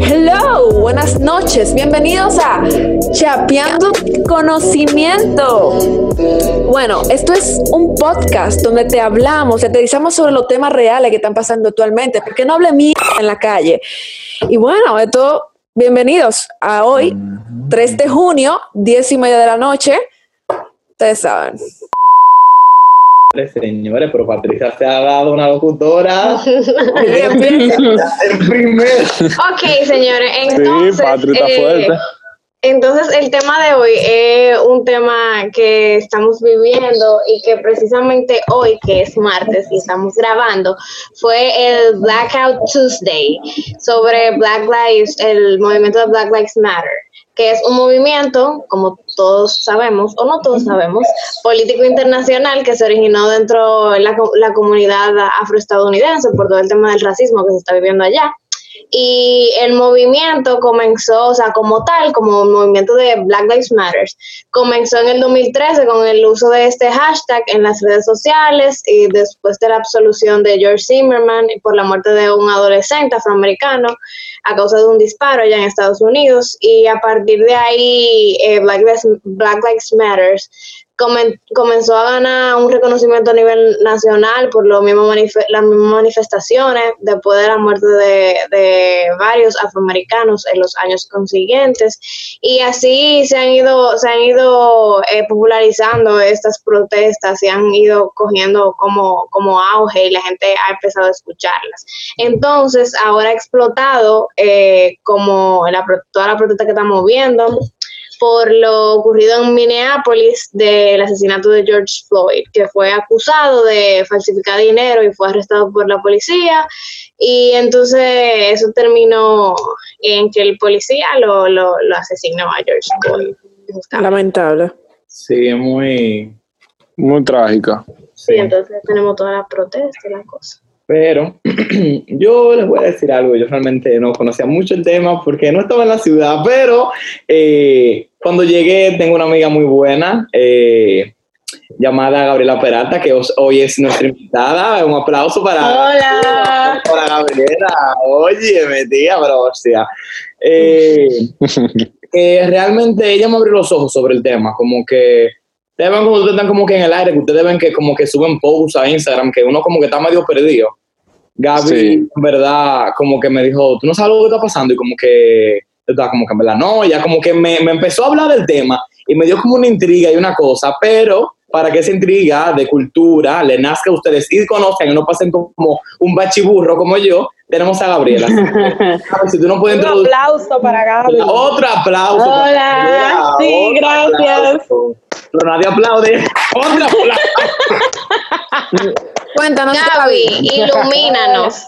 Hello, buenas noches, bienvenidos a Chapeando Conocimiento. Bueno, esto es un podcast donde te hablamos, te aterrizamos sobre los temas reales que están pasando actualmente, porque no hable mí en la calle. Y bueno, esto, bienvenidos a hoy, 3 de junio, 10 y media de la noche. Ustedes saben. Señores, pero Patricia se ha dado una locutora. El primer. Ok, señores, entonces, sí, Patri está eh, fuerte. entonces el tema de hoy es un tema que estamos viviendo y que precisamente hoy, que es martes y estamos grabando, fue el Blackout Tuesday sobre Black Lives, el movimiento de Black Lives Matter que es un movimiento, como todos sabemos, o no todos sabemos, político internacional que se originó dentro de la, la comunidad afroestadounidense por todo el tema del racismo que se está viviendo allá. Y el movimiento comenzó, o sea, como tal, como un movimiento de Black Lives Matter, comenzó en el 2013 con el uso de este hashtag en las redes sociales y después de la absolución de George Zimmerman por la muerte de un adolescente afroamericano a causa de un disparo allá en Estados Unidos. Y a partir de ahí eh, Black, Lives, Black Lives Matter comen- comenzó a ganar un reconocimiento a nivel nacional por las mismas manifestaciones después de la muerte de, varios afroamericanos en los años consiguientes. Y así se han ido se han ido eh, popularizando estas protestas y han ido cogiendo como, como auge y la gente ha empezado a escucharlas. Entonces ahora ha explotado eh, como la, toda la protesta que estamos viendo por lo ocurrido en Minneapolis del asesinato de George Floyd, que fue acusado de falsificar dinero y fue arrestado por la policía. Y entonces eso terminó en que el policía lo, lo, lo asesinó a George Floyd. justamente. Lamentable. Sí, es muy. Muy trágica. Sí, entonces tenemos toda la protesta y la cosa. Pero yo les voy a decir algo. Yo realmente no conocía mucho el tema porque no estaba en la ciudad. Pero eh, cuando llegué, tengo una amiga muy buena eh, llamada Gabriela Peralta, que hoy es nuestra invitada. Un aplauso para. Hola. Para Gabriela. Oye, me tía, pero hostia. Eh, que realmente ella me abrió los ojos sobre el tema, como que ustedes ven como ustedes están como que en el aire, que ustedes ven que como que suben posts a Instagram, que uno como que está medio perdido. Gaby, Sí. en verdad, como que me dijo, tú no sabes lo que está pasando, y como que, estaba como que en verdad, no, ella como que me, me empezó a hablar del tema y me dio como una intriga y una cosa, pero para que esa intriga de cultura le nazca a ustedes y conozcan y no pasen como un bachiburro como yo, tenemos a Gabriela. Si tú no puedes Un introducir... aplauso para Gaby. Otro aplauso. Hola. Gabriela, Sí, otro gracias. aplauso. Pero nadie aplaude. Otro aplauso. Cuéntanos, Gaby, ilumínanos.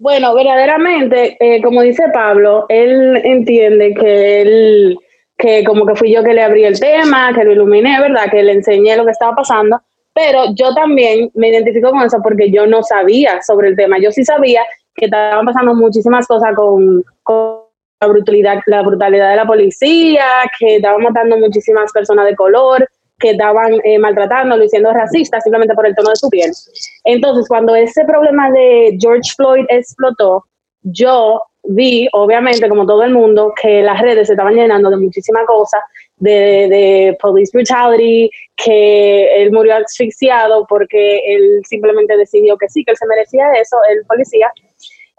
Bueno, verdaderamente, eh, como dice Pablo, él entiende que él, que como que fui yo que le abrí el tema, que lo iluminé, ¿verdad? Que le enseñé lo que estaba pasando, pero yo también me identifico con eso porque yo no sabía sobre el tema. Yo sí sabía que estaban pasando muchísimas cosas con, con la brutalidad, la brutalidad de la policía, que estaban matando muchísimas personas de color, que estaban eh, maltratándolo y siendo racistas simplemente por el tono de su piel. Entonces, cuando ese problema de George Floyd explotó, yo vi, obviamente, como todo el mundo, que las redes se estaban llenando de muchísimas cosas, de, de police brutality, que él murió asfixiado porque él simplemente decidió que sí, que él se merecía eso, el policía.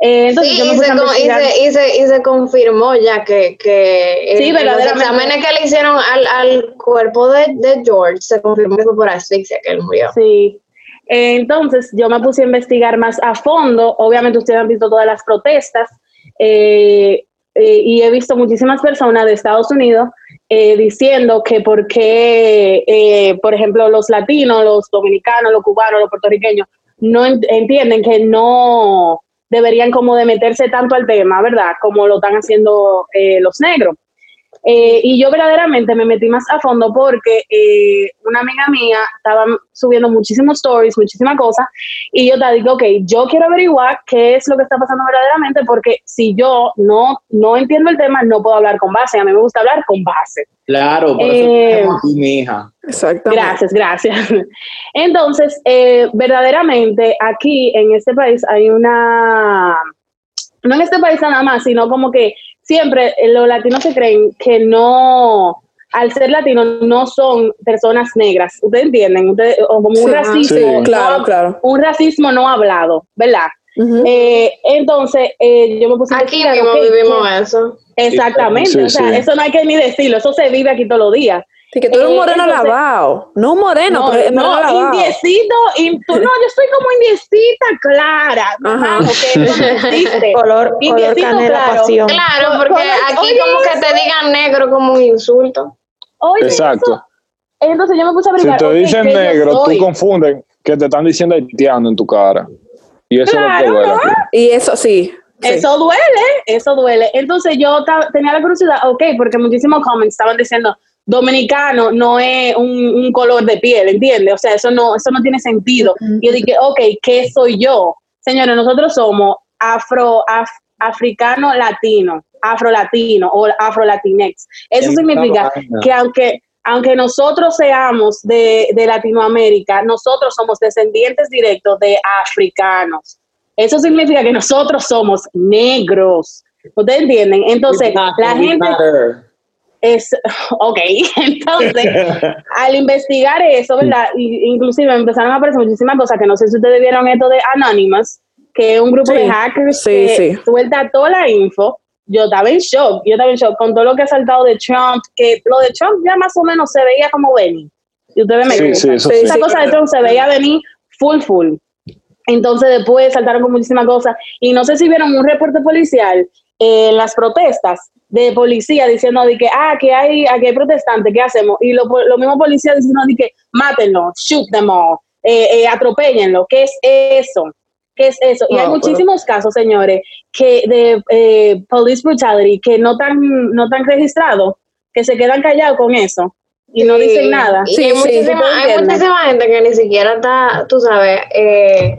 Eh, entonces Sí, yo me y se, a y, se, y, se, y se confirmó ya que, que Sí, en los exámenes que le hicieron al, al cuerpo de, de George se confirmó que fue por asfixia que él murió. Sí. Eh, Entonces yo me puse a investigar más a fondo. Obviamente ustedes han visto todas las protestas eh, eh, y he visto muchísimas personas de Estados Unidos diciendo que por qué, por ejemplo, los latinos, los dominicanos, los cubanos, los puertorriqueños no en- entienden que no deberían como de meterse tanto al tema, ¿verdad? Como lo están haciendo eh, los negros. Eh, y yo verdaderamente me metí más a fondo porque eh, una amiga mía estaba subiendo muchísimos stories, muchísimas cosas, y yo te digo, ok, yo quiero averiguar qué es lo que está pasando verdaderamente, porque si yo no, no entiendo el tema, no puedo hablar con base. A mí me gusta hablar con base. Claro, por eso Eh, estamos aquí, mi hija. Exactamente. Gracias, gracias. Entonces, eh, verdaderamente aquí en este país hay una, no en este país nada más, sino como que siempre eh, los latinos se creen que no, al ser latinos no son personas negras. ¿Ustedes entienden? Ustedes, o como un Sí. racismo, Sí. no Claro, claro. un racismo no hablado, ¿verdad? Eh, entonces, eh, yo me puse a Aquí investigar, mismo ok, vivimos ¿qué- eso. Exactamente, Sí, o sea, sí. eso no hay que ni decirlo, eso se vive aquí todos los días. Sí, que tú eres un eh, moreno entonces- lavado. No un moreno, No, pero es moreno no, lavado. indiecito, tú, no, yo soy como indiecita clara, Ajá. no. Color, color canela claro. pasión. Claro, porque aquí oye, como que te digan negro como un insulto. Oye, Exacto. eso- entonces yo me puse a Si averiguar. te ok, dicen ¿qué yo negro, tú confunden que te están diciendo haitiano en tu cara. Y eso Claro, es lo que duele. ¿no? Y eso sí. sí. Eso duele, eso duele. Entonces yo tenía la curiosidad, ok, porque muchísimos comments estaban diciendo, dominicano no es un, un color de piel, ¿entiendes? O sea, eso no, eso no tiene sentido. Y yo dije, ok, ¿qué soy yo? Señores, nosotros somos afro, af- africano latino, afro latino o afro latinex. Eso significa que aunque aunque nosotros seamos de, de Latinoamérica, nosotros somos descendientes directos de africanos. Eso significa que nosotros somos negros. ¿Ustedes entienden? Entonces, la gente es, ok, entonces, al investigar eso, ¿verdad? Inclusive empezaron a aparecer muchísimas cosas que no sé si ustedes vieron esto de Anonymous, que es un grupo Sí, de hackers sí, que sí. suelta toda la info. Yo estaba en shock, yo estaba en shock con todo lo que ha saltado de Trump, que lo de Trump ya más o menos se veía como venir. Y ustedes me Sí, creen. sí, eso Sí, sí. Esa cosa de Trump se veía venir full, full. Entonces después saltaron con muchísimas cosas. Y no sé si vieron un reporte policial eh, en las protestas de policía diciendo de que, ah, que hay, aquí hay protestantes, ¿qué hacemos? Y lo, lo mismo policía diciendo de que, mátenlo, shoot them all, eh, eh, atropéllenlo. ¿Qué es eso? ¿Qué es eso? Y hay pero- muchísimos casos, señores, que de eh, police brutality que no están, no están registrados, que se quedan callados con eso y no Sí, dicen nada. Sí, hay, sí, muchísima, ¿tú hay muchísima gente que ni siquiera está, tú sabes, eh,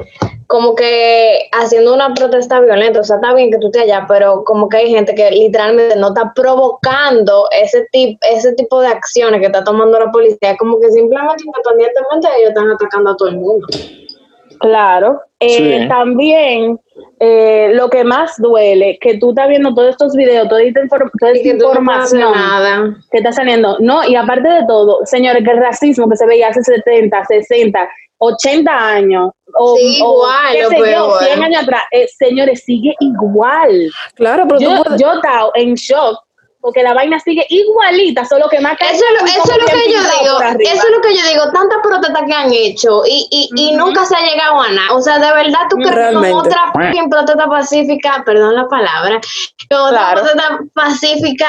como que haciendo una protesta violenta. O sea, está bien que tú estés allá, pero como que hay gente que literalmente no está provocando ese, tip, ese tipo de acciones que está tomando la policía. Como que simplemente, independientemente, ellos están atacando a todo el mundo. Claro. Eh, Sí. También eh, lo que más duele, que tú estás viendo todos estos videos, toda esta, inform- toda esta no información nada. que está saliendo. No, y aparte de todo, señores, que el racismo que se veía hace 70, 60, 80 años, o, Sí, o igual, qué sé yo, peor. 100 años atrás, eh, señores, sigue igual. Claro, pero Yo, tú puedes. yo estaba en shock porque la vaina sigue igualita, solo que más Eso, es lo- eso es lo que yo digo, eso es lo que yo digo, tantas protestas que han hecho y, y, y nunca se ha llegado a nada. O sea, de verdad tú crees con otra protesta pacífica, perdón la palabra, que otra Claro. protesta pacífica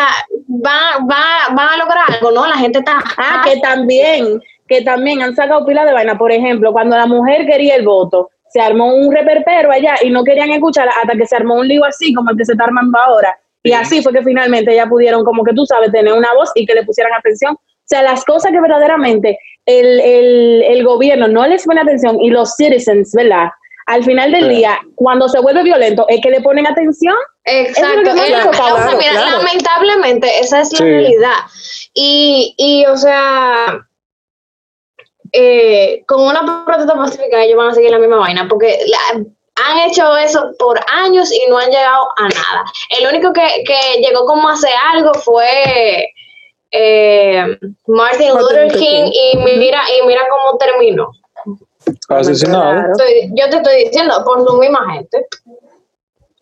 va, va, van a lograr algo, ¿no? La gente está... Ah, que también, que también han sacado pila de vaina. Por ejemplo, cuando la mujer quería el voto, se armó un reperpero allá y no querían escuchar hasta que se armó un lío así como el que se está armando ahora. Y así fue que finalmente ya pudieron, como que tú sabes, tener una voz y que le pusieran atención. O sea, las cosas que verdaderamente el, el, el gobierno no les pone atención y los citizens, ¿verdad? Al final del día, cuando se vuelve violento, es que le ponen atención. Exacto. Es chocado, o sea, claro, mira, claro. lamentablemente esa es la Sí. realidad. Y, y, o sea, eh, con una protesta pacífica ellos van a seguir la misma vaina, porque la- han hecho eso por años y no han llegado a nada. El único que, que llegó como a hacer algo fue eh, Martin Martin Luther Luther King King. y mira, y mira cómo terminó. Asesinado. Estoy- yo te estoy diciendo, por su misma gente.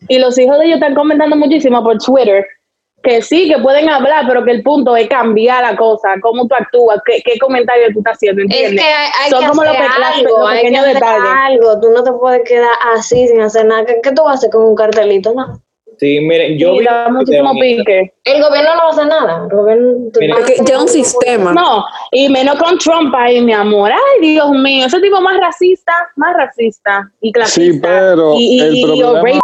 Y los hijos de ellos están comentando muchísimo por Twitter que sí, que pueden hablar, pero que el punto es cambiar la cosa, cómo tú actúas, qué, qué comentario tú estás haciendo, Es ¿entiendes? que hay, hay Son que como los pe- algo, los hay que hacer detalles. algo. Tú no te puedes quedar así sin hacer nada. ¿Qué, qué tú vas a hacer con un cartelito? No. Sí, miren, yo Sí, da muchísimo pique. El gobierno no va a hacer nada. El gobierno, que ya un sistema. No, y menos con Trump ahí, mi amor. Ay, Dios mío, ese tipo más racista, más racista y clasista. Sí, pero y, y- el y problema- racist.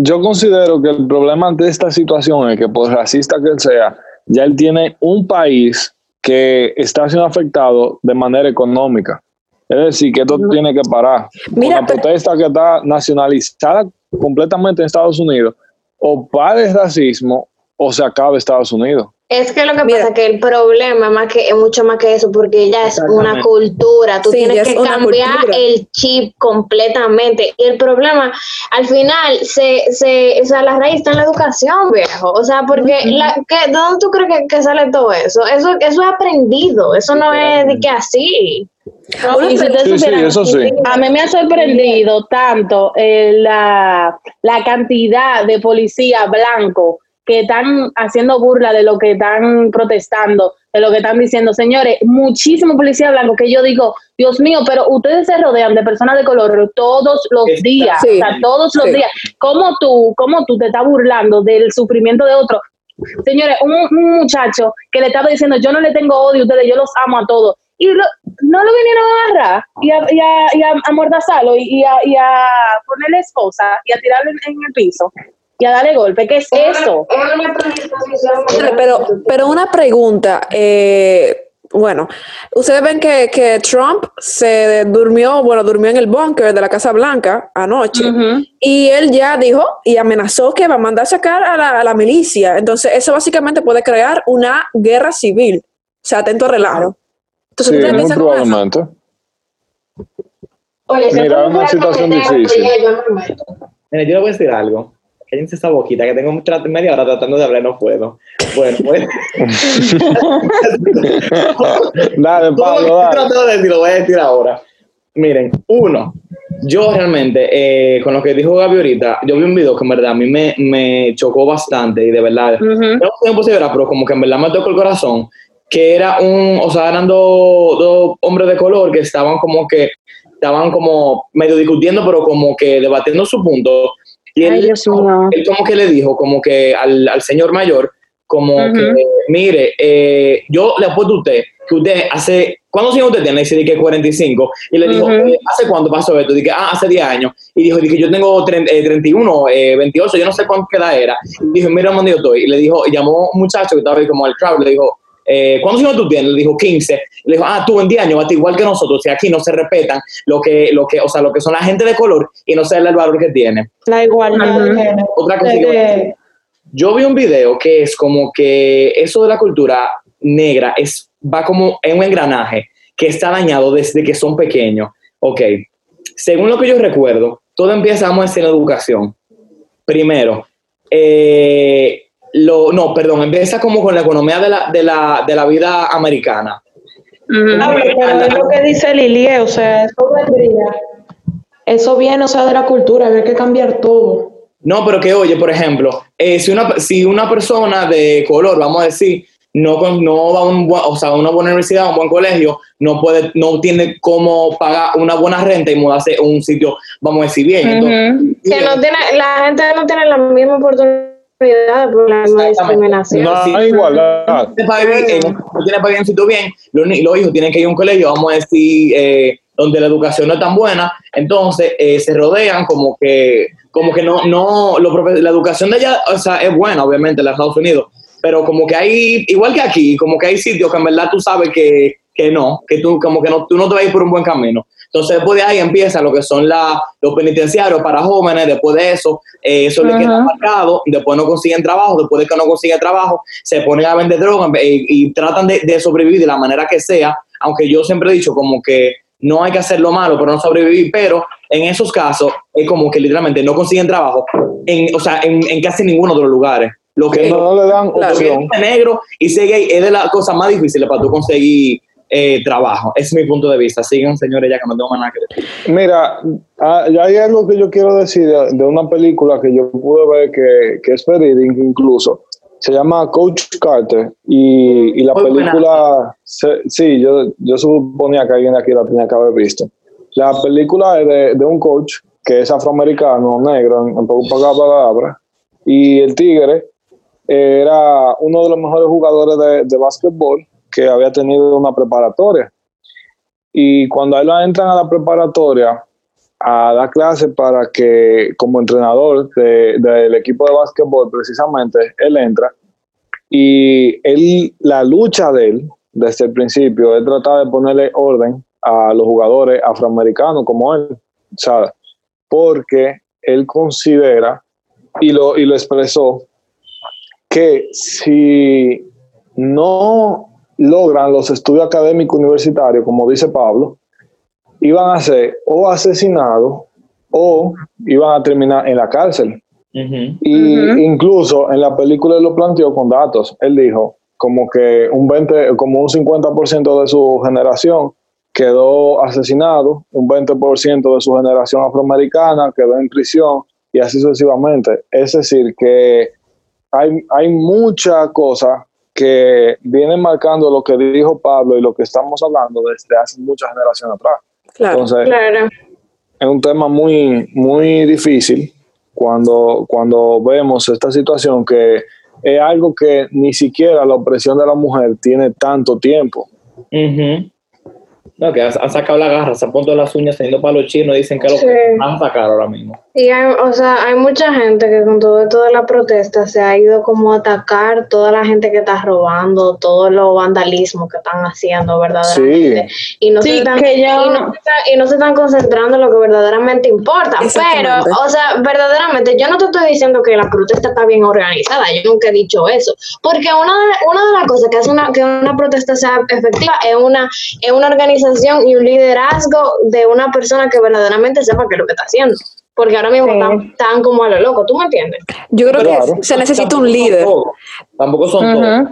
Yo considero que el problema de esta situación es que por racista que él sea, ya él tiene un país que está siendo afectado de manera económica. Es decir, que esto tiene que parar. Mira, Una pero- protesta que está nacionalizada completamente en Estados Unidos, o para el racismo o se acaba Estados Unidos. Es que lo que Mira. pasa es que el problema más que, es mucho más que eso, porque ya es una cultura. Tú Sí, tienes es que cambiar cultura. el chip completamente. Y el problema, al final, se, se, o sea, la raíz está en la educación, viejo. O sea, porque, la, ¿qué- ¿de dónde tú crees que, que sale todo eso? Eso eso es aprendido. Eso no es de que así. Si Sí, sí, eso sí. A mí me ha sorprendido tanto eh, la, la cantidad de policías blancos que están haciendo burla de lo que están protestando, de lo que están diciendo. Señores, muchísimos policías blancos que yo digo, Dios mío, pero ustedes se rodean de personas de color todos los días, Sí. o sea, todos los Sí. días. ¿Cómo tú, cómo tú te estás burlando del sufrimiento de otro? Señores, un, un muchacho que le estaba diciendo, yo no le tengo odio a ustedes, yo los amo a todos. Y lo- no lo vinieron a agarrar y a, y a, y a, a amordazarlo y, y a, y a ponerle esposa y a tirarlo en, en el piso y a darle golpe. ¿Qué es eso? Pero, pero, una pregunta, eh, bueno, ustedes ven que, que Trump se durmió, bueno, durmió en el búnker de la Casa Blanca anoche y él ya dijo y amenazó que va a mandar sacar a la, a la milicia. Entonces, eso básicamente puede crear una guerra civil. O sea, atento a relajo. Entonces, Sí, ¿ustedes muy probablemente. Oye, si Mira, una situación difícil. Mira, yo le voy a decir algo. Cállense esa boquita, que tengo media hora tratando de hablar, no puedo. Bueno, pues. Dale, Todo lo Pablo, dale. tratando de decir, lo voy a decir ahora. Miren, uno, yo realmente, eh, con lo que dijo Gaby ahorita, yo vi un video que en verdad a mí me, me chocó bastante y de verdad, Ujú. no sé verá, pero como que en verdad me tocó el corazón, que era un, o sea, eran dos, dos hombres de color que estaban como que, estaban como medio discutiendo, pero como que debatiendo su punto. Y Ay, él, Dios mío. él como que le dijo, como que al, al señor mayor, como que, mire, eh, yo le apuesto a usted que usted hace, ¿cuántos años usted tiene? Y dice que 45. Y le dijo, eh, ¿hace cuánto pasó esto? Dije, ah, hace 10 años. Y dijo, dije, yo tengo 30, eh, 31, eh, 28, yo no sé cuánto edad era. Y dijo, mira dónde yo estoy. Y le dijo, y llamó un muchacho que estaba ahí como el crowd, le dijo, eh, ¿cuántos años tú tienes? Le dijo 15. Le dijo, ah, tú en 10 años, vas a estar igual que nosotros. Si aquí no se respetan lo que, lo que, o sea, lo que son la gente de color y no se da el valor que tiene. La igualdad. Otra cosa que. Yo vi un video que es como que eso de la cultura negra es, va como en un engranaje que está dañado desde que son pequeños. Ok, según lo que yo recuerdo, todo empieza, vamos a decir, en la educación. Primero, eh, lo, no, perdón, empieza como con la economía de la, de la, de la vida americana. Ujú. Ah, pero es lo que dice Lilie, o sea, eso vendría. Eso viene, o sea, de la cultura, había que cambiar todo. No, pero que oye, por ejemplo, eh, si, una, si una persona de color, vamos a decir, no, con- no va a un buen- o sea, a una buena universidad, a un buen colegio, no puede, no tiene cómo pagar una buena renta y mudarse a un sitio, vamos a decir bien. Entonces, Ujú. Que no tiene, la gente no tiene la misma oportunidad por la misma discriminación. No hay igualdad. tiene para vivir en- no tiene para vivir en un sitio bien, los, los hijos tienen que ir a un colegio, vamos a decir, eh, donde la educación no es tan buena, entonces eh, se rodean como que, como que no, no, lo la educación de allá, o sea, es buena, obviamente, en los Estados Unidos, pero como que hay, igual que aquí, como que hay sitios que en verdad tú sabes que, que no, que tú como que no, tú no te vas a ir por un buen camino. Entonces después de ahí empieza lo que son la, los penitenciarios para jóvenes, después de eso, eh, eso le queda marcado, después no consiguen trabajo, después de que no consiguen trabajo, se ponen a vender droga y, y tratan de, de sobrevivir de la manera que sea, aunque yo siempre he dicho como que no hay que hacer lo malo, pero no sobrevivir, pero en esos casos es como que literalmente no consiguen trabajo, en, o sea, en, en casi ninguno de los lugares. Lo que No, no le dan Claro. opción. es negro y ser gay es de las cosas más difíciles para tú conseguir eh, trabajo. Es mi punto de vista. Sigan, señores, ya que no tengo más nada que decir. Mira, ah, ya hay algo que yo quiero decir de, de una película que yo pude ver que, que es verídica incluso. Se llama Coach Carter y, y la Muy película, se- sí, yo, yo suponía que alguien de aquí la tenía que haber visto. La película es de, de un coach que es afroamericano, negro, en, pocas palabras, y el tigre era uno de los mejores jugadores de, de básquetbol que había tenido una preparatoria. Y cuando a él entran a la preparatoria a dar clase para que, como entrenador de- del equipo de básquetbol, precisamente, él entra, Y él, la lucha de él, desde el principio, es tratar de ponerle orden a los jugadores afroamericanos como él, ¿sabes? Porque él considera, y lo, y lo expresó, que si no logran los estudios académicos universitarios, como dice Pablo, iban a ser o asesinados o iban a terminar en la cárcel. Y incluso en la película él lo planteó con datos. Él dijo como que un 20, como un 50% de su generación quedó asesinado, un 20% de su generación afroamericana quedó en prisión y así sucesivamente. Es decir, que hay, hay muchas cosas que vienen marcando lo que dijo Pablo y lo que estamos hablando desde hace muchas generaciones atrás. Entonces, Claro. es un tema muy, muy difícil cuando, cuando vemos esta situación que es algo que ni siquiera la opresión de la mujer tiene tanto tiempo. Ujú. No, que han han sacado la garra, se han puesto las uñas teniendo para los chinos y dicen que lo que van a sacar ahora mismo. Y hay, o sea, hay mucha gente que con todo esto de la protesta se ha ido como a atacar toda la gente que está robando, todo los vandalismo que están haciendo verdaderamente. Y no, Sí, se están, que yo- y, no, se están- y no se están concentrando en lo que verdaderamente importa. Pero, o sea, verdaderamente, yo no te estoy diciendo que la protesta está bien organizada, yo nunca he dicho eso. Porque una de, una de las cosas que hace una, que una protesta sea efectiva es una, es una organización y un liderazgo de una persona que verdaderamente sepa qué es lo que está haciendo. Porque ahora mismo Sí. están, están como a lo loco, ¿tú me entiendes? Yo creo que se necesita Tampoco un son líder. todos, Tampoco son Ujú. todos.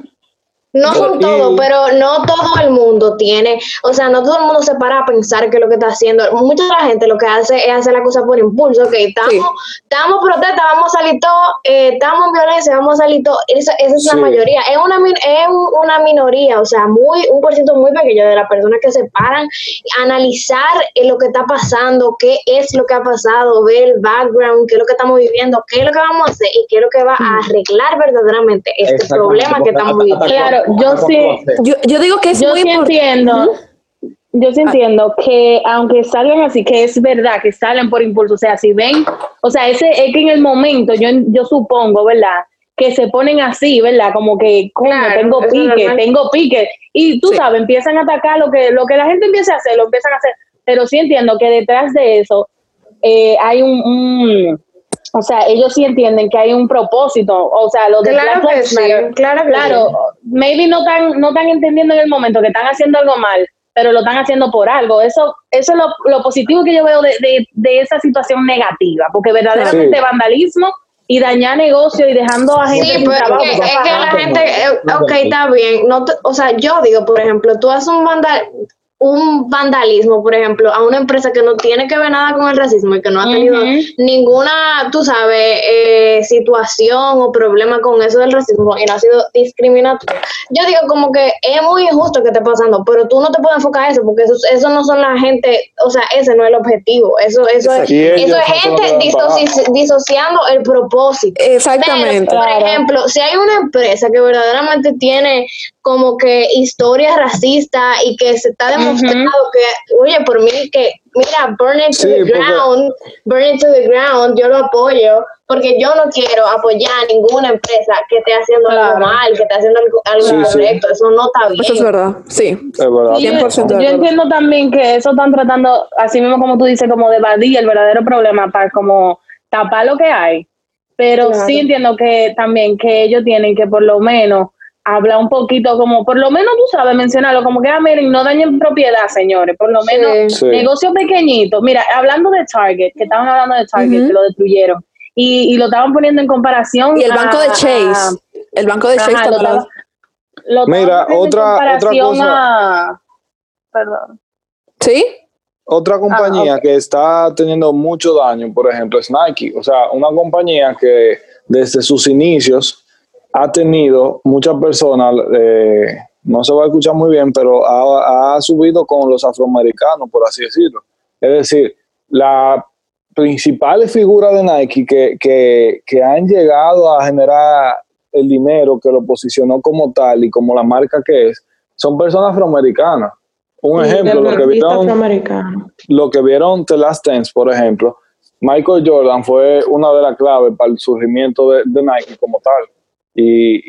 No son todos, pero no todo el mundo tiene, o sea, no todo el mundo se para a pensar qué es lo que está haciendo. Mucha de la gente lo que hace es hacer la cosa por impulso, ok, estamos, Sí. estamos protesta, vamos a salir todos, eh, estamos en violencia, vamos a salir todos. Esa, esa es Sí. la mayoría, es una, min- es un- una minoría, o sea, muy un por ciento muy pequeño de las personas que se paran a analizar eh, lo que está pasando, qué es lo que ha pasado, ver el background, qué es lo que estamos viviendo, qué es lo que vamos a hacer y qué es lo que va a arreglar verdaderamente este problema que estamos viviendo. Claro, yo sí-. Yo, yo digo que es yo muy sí importante. entiendo, yo sí entiendo que aunque salgan así, que es verdad que salen por impulso, o sea, si ven, o sea, ese es que en el momento, yo, yo supongo, ¿verdad? Que se ponen así, ¿verdad? Como que, coño, Claro, tengo pique, tengo pique. Y tú Sí. sabes, empiezan a atacar lo que, lo que la gente empieza a hacer, lo empiezan a hacer. Pero sí entiendo que detrás de eso eh, hay un, un- o sea, ellos sí entienden que hay un propósito, o sea, lo de Claro Black que Lives sí, Matter, claro que claro, sí. maybe no están, no están entendiendo en el momento que están haciendo algo mal, pero lo están haciendo por algo. Eso, eso es lo, lo positivo que yo veo de, de- de esa situación negativa, porque verdaderamente Sí. vandalismo y dañar negocio y dejando a gente Sí, sin pero trabajo. es que, pues, es que la ajá. gente, eh, ok, está bien. No te- o sea, yo digo, por ejemplo, tú haces un vandal un vandalismo, por ejemplo, a una empresa que no tiene que ver nada con el racismo y que no ha tenido ninguna, tú sabes, eh, situación o problema con eso del racismo y no ha sido discriminatorio. Yo digo como que es muy injusto que esté pasando, pero tú no te puedes enfocar en eso porque eso, eso no son la gente, o sea, ese no es el objetivo. Eso, eso es, eso es gente disoci- disociando el propósito. Exactamente. Pero, por Claro. ejemplo, si hay una empresa que verdaderamente tiene como que historias racistas y que se está demostrado que, oye, por mí que, mira, burn it to Sí, the porque- ground, burn it to the ground, yo lo apoyo, porque yo no quiero apoyar a ninguna empresa que esté haciendo algo mal, que esté haciendo algo, algo Sí, sí. incorrecto, eso no está bien. Eso es verdad. Sí. Es verdad. Sí, yo- 100% de yo acuerdo. entiendo también que eso están tratando, así mismo como tú dices, como de evadir el verdadero problema para como tapar lo que hay. Pero Claro. sí entiendo que también que ellos tienen que por lo menos hablar un poquito, como por lo menos tú sabes mencionarlo, como que, ah, miren, no dañen propiedad, señores, por lo menos Sí. negocio pequeñito. Mira, hablando de Target, que estaban hablando de Target, que lo destruyeron, y, y lo estaban poniendo en comparación. Y el banco de a- Chase. El banco de Chase ajá, lo estaba- Mira, otra- otra cosa. a- Perdón. ¿Sí? Otra compañía ok. que está teniendo mucho daño, por ejemplo, es Nike. O sea, una compañía que desde sus inicios ha tenido muchas personas, eh, no se va a escuchar muy bien, pero ha, ha subido con los afroamericanos, por así decirlo. Es decir, la principales figuras de Nike que, que, que han llegado a generar el dinero que lo posicionó como tal y como la marca que es, son personas afroamericanas. Un Sí, ejemplo, lo que vieron lo que vieron The Last Dance, por ejemplo, Michael Jordan fue una de las claves para el surgimiento de, de Nike como tal. Y,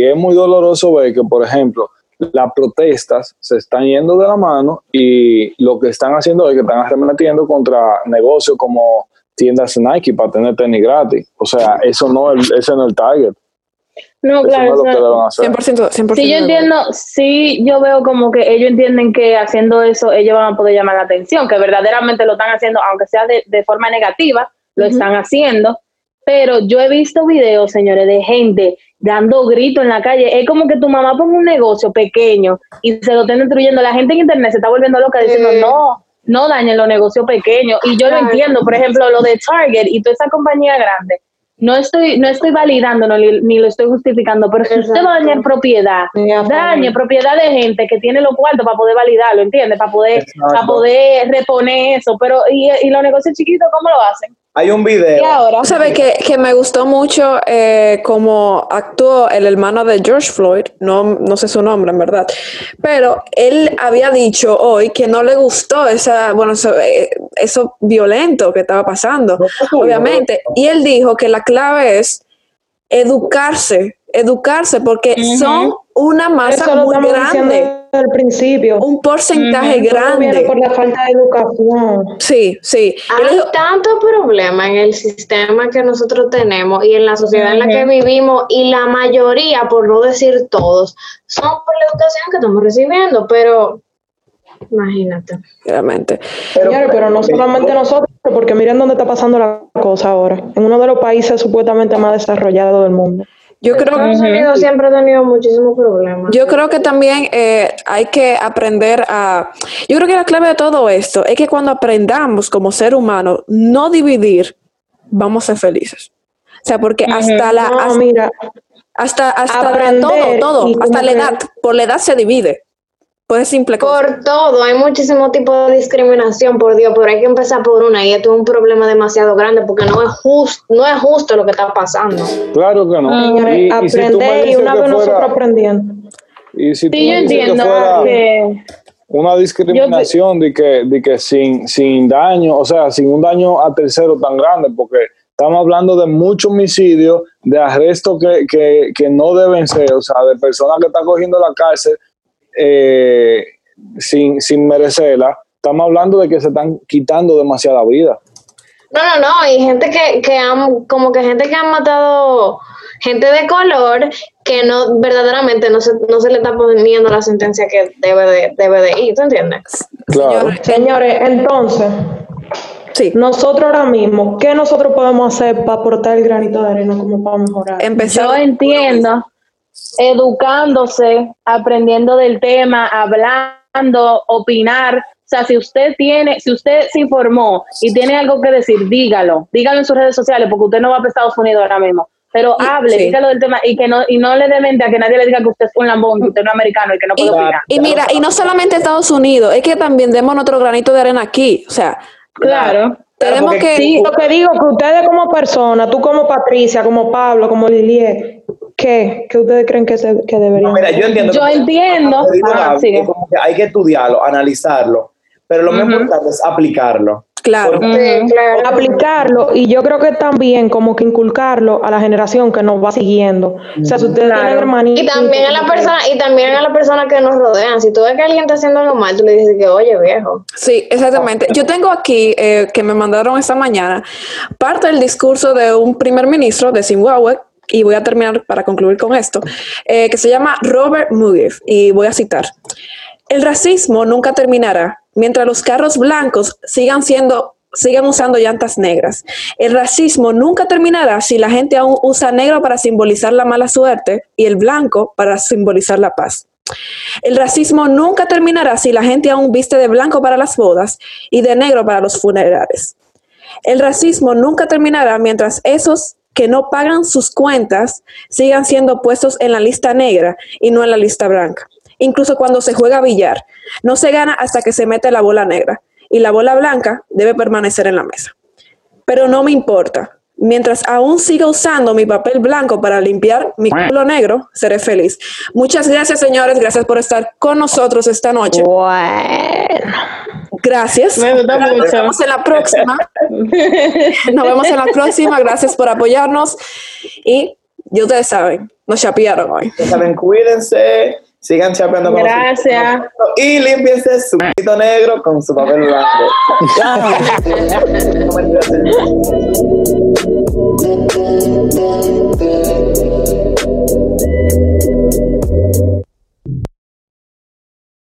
y es muy doloroso ver que, por ejemplo, las protestas se están yendo de la mano y lo que están haciendo es que están arremetiendo contra negocios como tiendas Nike para tener tenis gratis. O sea, eso no es, ese no es el target. No, Eso claro. no es lo que eso- deben hacer. 100%, 100%. Sí, yo entiendo, sí, yo veo como que ellos entienden que haciendo eso ellos van a poder llamar la atención, que verdaderamente lo están haciendo, aunque sea de, de forma negativa, lo están haciendo. Pero yo he visto videos, señores, de gente dando gritos en la calle. Es como que tu mamá ponga un negocio pequeño y se lo estén destruyendo. La gente en internet se está volviendo loca diciendo, Sí. no, no dañen los negocios pequeños. Y yo lo entiendo, por ejemplo, lo de Target y toda esa compañía grande. No estoy, no estoy validando no, ni, ni lo estoy justificando, pero si usted va a dañar Exacto. propiedad, dañe propiedad de gente que tiene los cuartos para poder validarlo, ¿entiendes? Para poder, Exacto. para poder reponer eso. Pero, ¿y, y los negocios chiquitos cómo lo hacen? Hay un video. Y ahora, sabes que, que me gustó mucho eh, cómo actuó el hermano de George Floyd, no, no sé su nombre en verdad, pero él había dicho hoy que no le gustó esa, bueno, eso, eh, eso violento que estaba pasando, No obviamente, ¿no? y él dijo que la clave es educarse, educarse, porque son una masa muy grande, diciendo el principio. un porcentaje grande. por la falta de educación. Sí, sí. Hay dijo- tanto problema en el sistema que nosotros tenemos y en la sociedad en la que vivimos y la mayoría, por no decir todos, son por la educación que estamos recibiendo, pero imagínate. realmente. Señores, pero no solamente nosotros, porque miren dónde está pasando la cosa ahora. En uno de los países supuestamente más desarrollados del mundo. Yo creo Estados Unidos siempre ha tenido muchísimos problemas. Yo creo que también eh, hay que aprender a... Yo creo que la clave de todo esto es que cuando aprendamos como ser humano no dividir, vamos a ser felices. O sea, porque hasta la... No, hasta, mira, hasta, hasta todo, todo, hasta la edad, por la edad se divide. Pues simple cosa. Por todo, hay muchísimo tipo de discriminación, por Dios, pero hay que empezar por una y esto es un problema demasiado grande porque no es justo, no es justo lo que está pasando. Claro que no. señores, Y, y si tú me aprender y una vez nosotros aprendiendo. y si tú sí, yo que entiendo fuera que... una discriminación de que, de que sin, sin daño, o sea, sin un daño a tercero tan grande, porque estamos hablando de muchos homicidios, de arrestos que, que, que no deben ser, o sea, de personas que están cogiendo la cárcel eh, sin, sin merecerla. Estamos hablando de que se están quitando demasiada vida. No, no, no, y gente que, que han, como que gente que han matado gente de color que no, verdaderamente no se, no se le está poniendo la sentencia que debe de, debe de ir, ¿tú entiendes? Claro. Señores, Señores, entonces, sí, nosotros ahora mismo, ¿qué nosotros podemos hacer para aportar el granito de arena como para mejorar? empezar... Yo entiendo, educándose, aprendiendo del tema, hablando, opinar. O sea, si usted tiene, si usted se informó y tiene algo que decir, dígalo, dígalo en sus redes sociales, porque usted no va para Estados Unidos ahora mismo. Pero Y- hable, sí. dígalo del tema y que no, y no le dé mente a que nadie le diga que usted es un lambón, que usted no es americano y que no puede Y, opinar. y mira, y no solamente Estados Unidos, es que también demos nuestro granito de arena aquí. O sea, Claro. tenemos porque que... Sí, lo que digo que ustedes como personas, tú como Patricia, como Pablo, como Lilie, ¿qué? ¿Qué ustedes creen que, se, que deberían No, mira, yo entiendo. Yo entiendo. Ah, que como que hay que estudiarlo, analizarlo, pero lo más importante es aplicarlo. Claro. Porque- Sí, claro. aplicarlo y yo creo que también como que inculcarlo a la generación que nos va siguiendo. O sea, si ustedes Claro. tienen hermanitos... Y también a la persona, y también a la persona que nos rodean. Si tú ves que alguien está haciendo algo mal, tú le dices que, oye, viejo. Sí, exactamente. Yo tengo aquí, eh, que me mandaron esta mañana, parte del discurso de un primer ministro de Zimbabue, y voy a terminar para concluir con esto, eh, que se llama Robert Mugabe, y voy a citar. El racismo nunca terminará mientras los carros blancos sigan siendo sigan usando llantas negras. El racismo nunca terminará si la gente aún usa negro para simbolizar la mala suerte y el blanco para simbolizar la paz. El racismo nunca terminará si la gente aún viste de blanco para las bodas y de negro para los funerales. El racismo nunca terminará mientras esos que no pagan sus cuentas sigan siendo puestos en la lista negra y no en la lista blanca. Incluso cuando se juega billar, no se gana hasta que se mete la bola negra y la bola blanca debe permanecer en la mesa. Pero no me importa. Mientras aún siga usando mi papel blanco para limpiar mi culo negro, seré feliz. Muchas gracias, señores. Gracias por estar con nosotros esta noche. Bueno. Gracias. Me gusta Nos mucho. vemos en la próxima. Nos vemos en la próxima. Gracias por apoyarnos. Y Ya ustedes saben, nos chapearon hoy. Ya saben, cuídense, sigan chapeando con Gracias. y limpiense su pito negro con su papel blanco.